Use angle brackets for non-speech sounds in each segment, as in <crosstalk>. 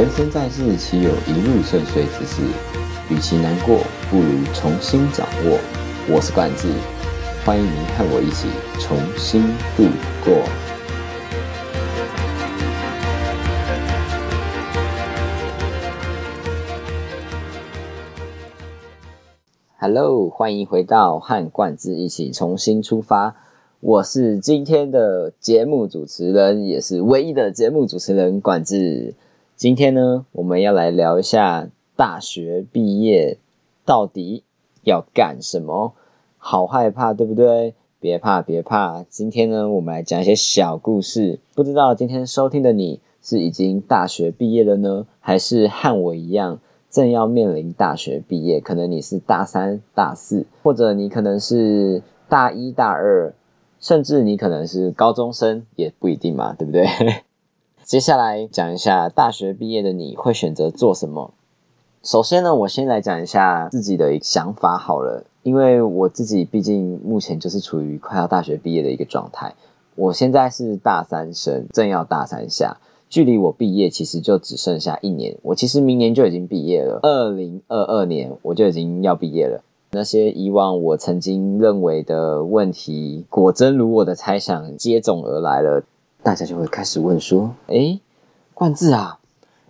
人生在世，岂有一路顺遂之事？与其难过，不如重新掌握。我是冠志，欢迎您和我一起重新度过。Hello，欢迎回到和冠志一起重新出发。我是今天的节目主持人，也是唯一的节目主持人冠志。今天呢，我们要来聊一下大学毕业到底要干什么？好害怕，对不对？别怕，别怕。今天呢，我们来讲一些小故事。不知道今天收听的你是已经大学毕业了呢，还是和我一样正要面临大学毕业？可能你是大三、大四，或者你可能是大一、大二。甚至你可能是高中生也不一定嘛，对不对？接下来讲一下大学毕业的你会选择做什么。首先呢，我先来讲一下自己的想法好了，因为我自己毕竟目前就是处于快要大学毕业的一个状态。我现在是大三生，正要大三下，距离我毕业其实就只剩下一年。我其实明年就已经毕业了，二零二二年我就已经要毕业了。那些以往我曾经认为的问题，果真如我的猜想接踵而来了，大家就会开始问说：“哎，冠志啊，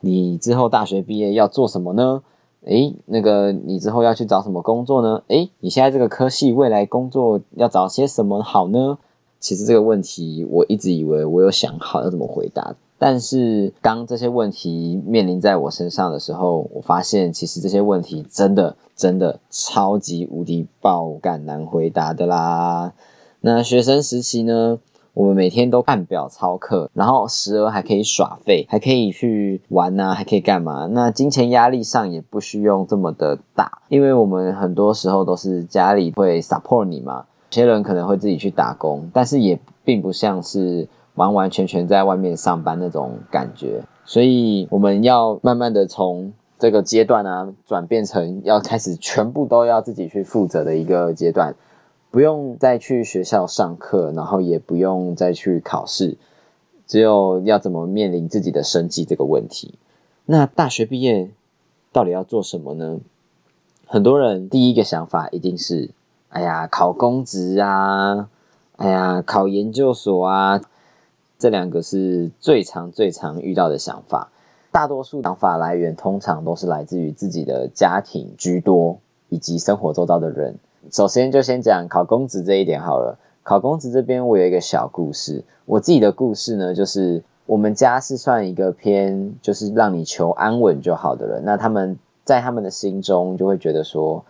你之后大学毕业要做什么呢？哎，那个你之后要去找什么工作呢？哎，你现在这个科系未来工作要找些什么好呢？”其实这个问题，我一直以为我有想好要怎么回答。但是当这些问题面临在我身上的时候，我发现其实这些问题真的真的超级无敌爆感难回答的啦。那学生时期呢，我们每天都按表操课，然后时而还可以耍废，还可以去玩呐，还可以干嘛？那金钱压力上也不需要这么的大，因为我们很多时候都是家里会 support 你嘛。有些人可能会自己去打工，但是也并不像是。完完全全在外面上班那种感觉，所以我们要慢慢的从这个阶段啊，转变成要开始全部都要自己去负责的一个阶段，不用再去学校上课，然后也不用再去考试，只有要怎么面临自己的生计这个问题。那大学毕业到底要做什么呢？很多人第一个想法一定是，哎呀，考公职啊，哎呀，考研究所啊。这两个是最常、最常遇到的想法。大多数想法来源通常都是来自于自己的家庭居多，以及生活周遭的人。首先就先讲考公职这一点好了。考公职这边我有一个小故事。我自己的故事呢，就是我们家是算一个偏就是让你求安稳就好的人。那他们在他们的心中就会觉得说，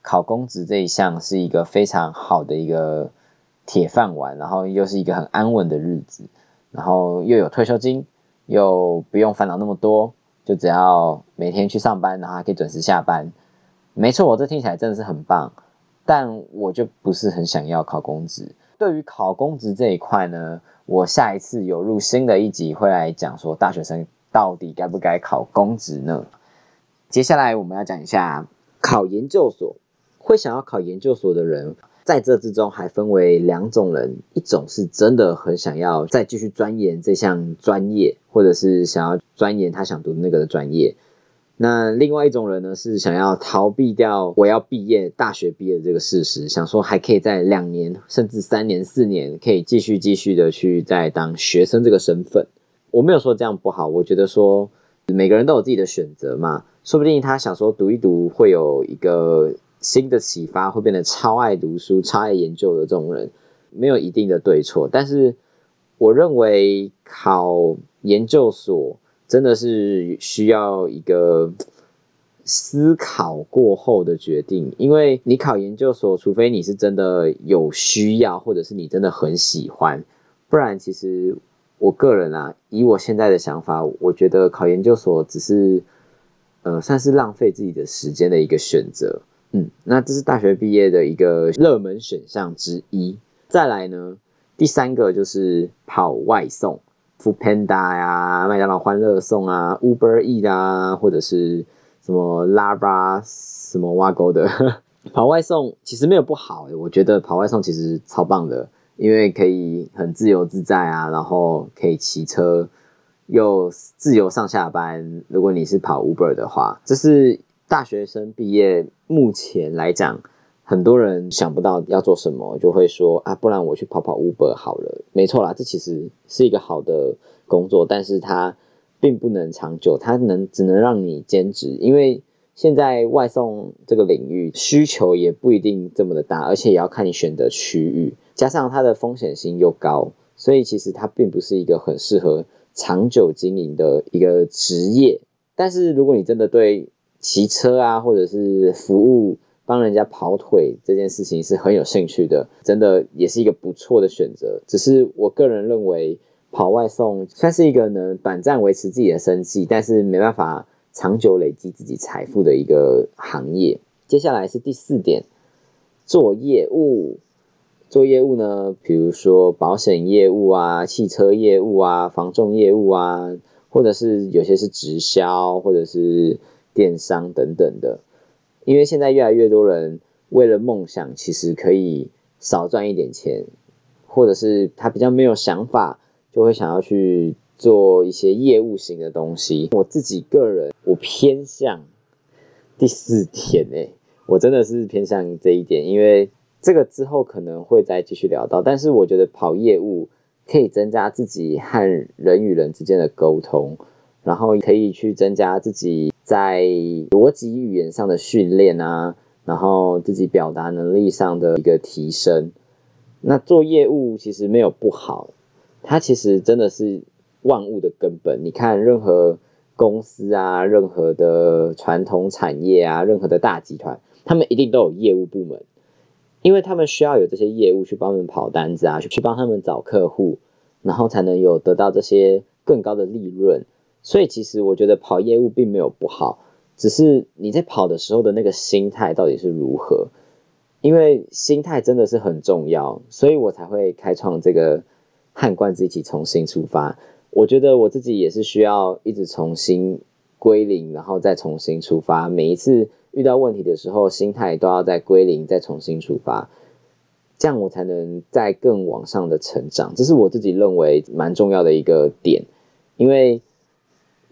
考公职这一项是一个非常好的一个铁饭碗，然后又是一个很安稳的日子。然后又有退休金，又不用烦恼那么多，就只要每天去上班，然后还可以准时下班。没错，我这听起来真的是很棒，但我就不是很想要考公职。对于考公职这一块呢，我下一次有入新的一集会来讲说，大学生到底该不该考公职呢？接下来我们要讲一下考研究所，会想要考研究所的人。在这之中还分为两种人，一种是真的很想要再继续钻研这项专业，或者是想要钻研他想读的那个专业。那另外一种人呢，是想要逃避掉我要毕业、大学毕业的这个事实，想说还可以在两年甚至三年、四年，可以继续继续的去再当学生这个身份。我没有说这样不好，我觉得说每个人都有自己的选择嘛，说不定他想说读一读会有一个。新的启发会变得超爱读书、超爱研究的这种人，没有一定的对错。但是，我认为考研究所真的是需要一个思考过后的决定。因为你考研究所，除非你是真的有需要，或者是你真的很喜欢，不然其实我个人啊，以我现在的想法，我觉得考研究所只是呃，算是浪费自己的时间的一个选择。嗯，那这是大学毕业的一个热门选项之一。再来呢，第三个就是跑外送 f o o Panda 呀、麦当劳欢乐送啊、Uber E 啊，或者是什么拉巴什么挖沟的 <laughs> 跑外送，其实没有不好，我觉得跑外送其实超棒的，因为可以很自由自在啊，然后可以骑车，又自由上下班。如果你是跑 Uber 的话，这是大学生毕业目前来讲，很多人想不到要做什么，就会说啊，不然我去跑跑 Uber 好了。没错啦，这其实是一个好的工作，但是它并不能长久，它能只能让你兼职，因为。现在外送这个领域需求也不一定这么的大，而且也要看你选的区域，加上它的风险性又高，所以其实它并不是一个很适合长久经营的一个职业。但是如果你真的对骑车啊，或者是服务帮人家跑腿这件事情是很有兴趣的，真的也是一个不错的选择。只是我个人认为，跑外送算是一个能短暂维持自己的生计，但是没办法。长久累积自己财富的一个行业。接下来是第四点，做业务。做业务呢，比如说保险业务啊、汽车业务啊、房重业务啊，或者是有些是直销，或者是电商等等的。因为现在越来越多人为了梦想，其实可以少赚一点钱，或者是他比较没有想法，就会想要去。做一些业务型的东西，我自己个人我偏向第四天诶，<laughs> 我真的是偏向这一点，因为这个之后可能会再继续聊到。但是我觉得跑业务可以增加自己和人与人之间的沟通，然后可以去增加自己在逻辑语言上的训练啊，然后自己表达能力上的一个提升。那做业务其实没有不好，它其实真的是。万物的根本，你看任何公司啊，任何的传统产业啊，任何的大集团，他们一定都有业务部门，因为他们需要有这些业务去帮他们跑单子啊，去去帮他们找客户，然后才能有得到这些更高的利润。所以其实我觉得跑业务并没有不好，只是你在跑的时候的那个心态到底是如何，因为心态真的是很重要，所以我才会开创这个汉冠子一起重新出发。我觉得我自己也是需要一直重新归零，然后再重新出发。每一次遇到问题的时候，心态都要再归零，再重新出发，这样我才能在更往上的成长。这是我自己认为蛮重要的一个点。因为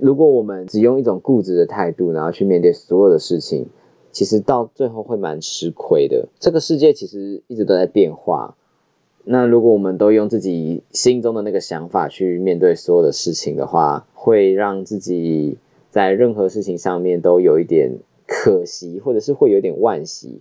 如果我们只用一种固执的态度，然后去面对所有的事情，其实到最后会蛮吃亏的。这个世界其实一直都在变化。那如果我们都用自己心中的那个想法去面对所有的事情的话，会让自己在任何事情上面都有一点可惜，或者是会有点惋惜。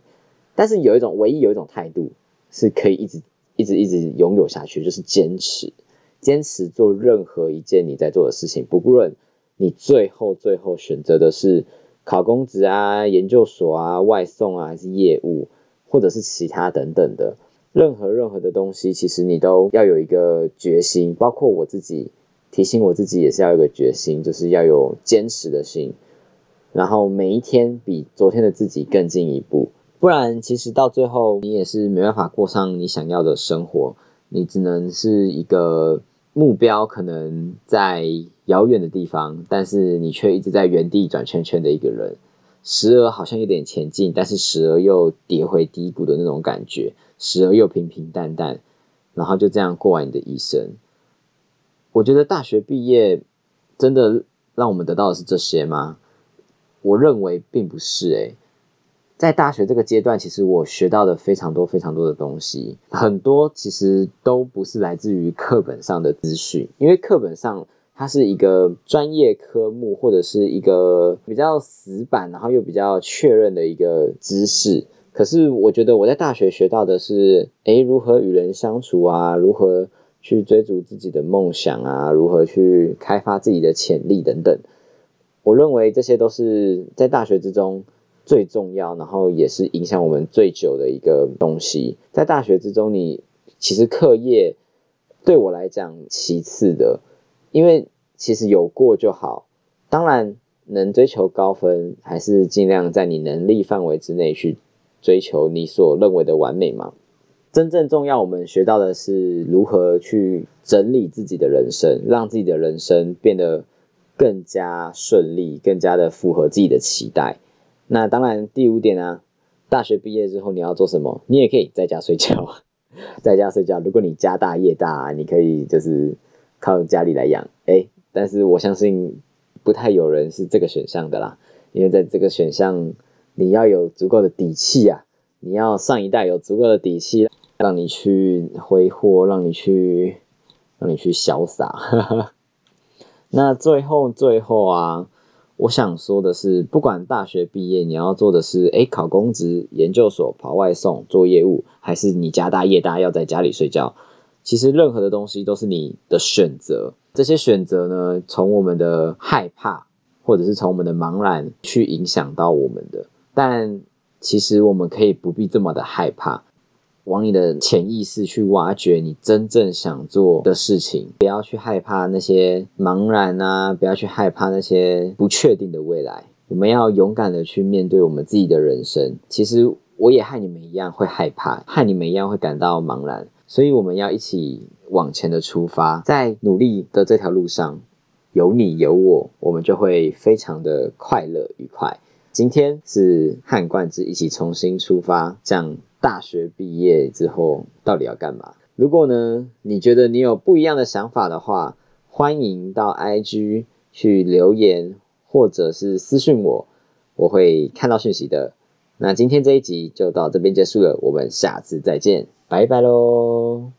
但是有一种唯一有一种态度是可以一直一直一直拥有下去，就是坚持，坚持做任何一件你在做的事情，不论你最后最后选择的是考公职啊、研究所啊、外送啊，还是业务，或者是其他等等的。任何任何的东西，其实你都要有一个决心，包括我自己提醒我自己也是要有个决心，就是要有坚持的心，然后每一天比昨天的自己更进一步，不然其实到最后你也是没办法过上你想要的生活，你只能是一个目标可能在遥远的地方，但是你却一直在原地转圈圈的一个人，时而好像有点前进，但是时而又跌回低谷的那种感觉。时而又平平淡淡，然后就这样过完你的一生。我觉得大学毕业真的让我们得到的是这些吗？我认为并不是。诶，在大学这个阶段，其实我学到的非常多、非常多的东西，很多其实都不是来自于课本上的资讯，因为课本上它是一个专业科目或者是一个比较死板，然后又比较确认的一个知识。可是我觉得我在大学学到的是，诶，如何与人相处啊，如何去追逐自己的梦想啊，如何去开发自己的潜力等等。我认为这些都是在大学之中最重要，然后也是影响我们最久的一个东西。在大学之中，你其实课业对我来讲其次的，因为其实有过就好。当然，能追求高分，还是尽量在你能力范围之内去。追求你所认为的完美嘛？真正重要，我们学到的是如何去整理自己的人生，让自己的人生变得更加顺利，更加的符合自己的期待。那当然，第五点呢，大学毕业之后你要做什么？你也可以在家睡觉，<laughs> 在家睡觉。如果你家大业大，你可以就是靠家里来养。哎，但是我相信不太有人是这个选项的啦，因为在这个选项，你要有足够的底气啊，你要上一代有足够的底气，让你去挥霍，让你去，让你去潇洒。<laughs> 那最后最后啊，我想说的是，不管大学毕业你要做的是，哎，考公职、研究所、跑外送、做业务，还是你家大业大要在家里睡觉，其实任何的东西都是你的选择。这些选择呢，从我们的害怕，或者是从我们的茫然去影响到我们的。但其实我们可以不必这么的害怕。往你的潜意识去挖掘你真正想做的事情，不要去害怕那些茫然啊，不要去害怕那些不确定的未来。我们要勇敢的去面对我们自己的人生。其实我也和你们一样会害怕，和你们一样会感到茫然，所以我们要一起往前的出发，在努力的这条路上，有你有我，我们就会非常的快乐愉快。今天是汉冠之一起重新出发，这样。大学毕业之后到底要干嘛？如果呢，你觉得你有不一样的想法的话，欢迎到 IG 去留言，或者是私信我，我会看到讯息的。那今天这一集就到这边结束了，我们下次再见，拜拜喽。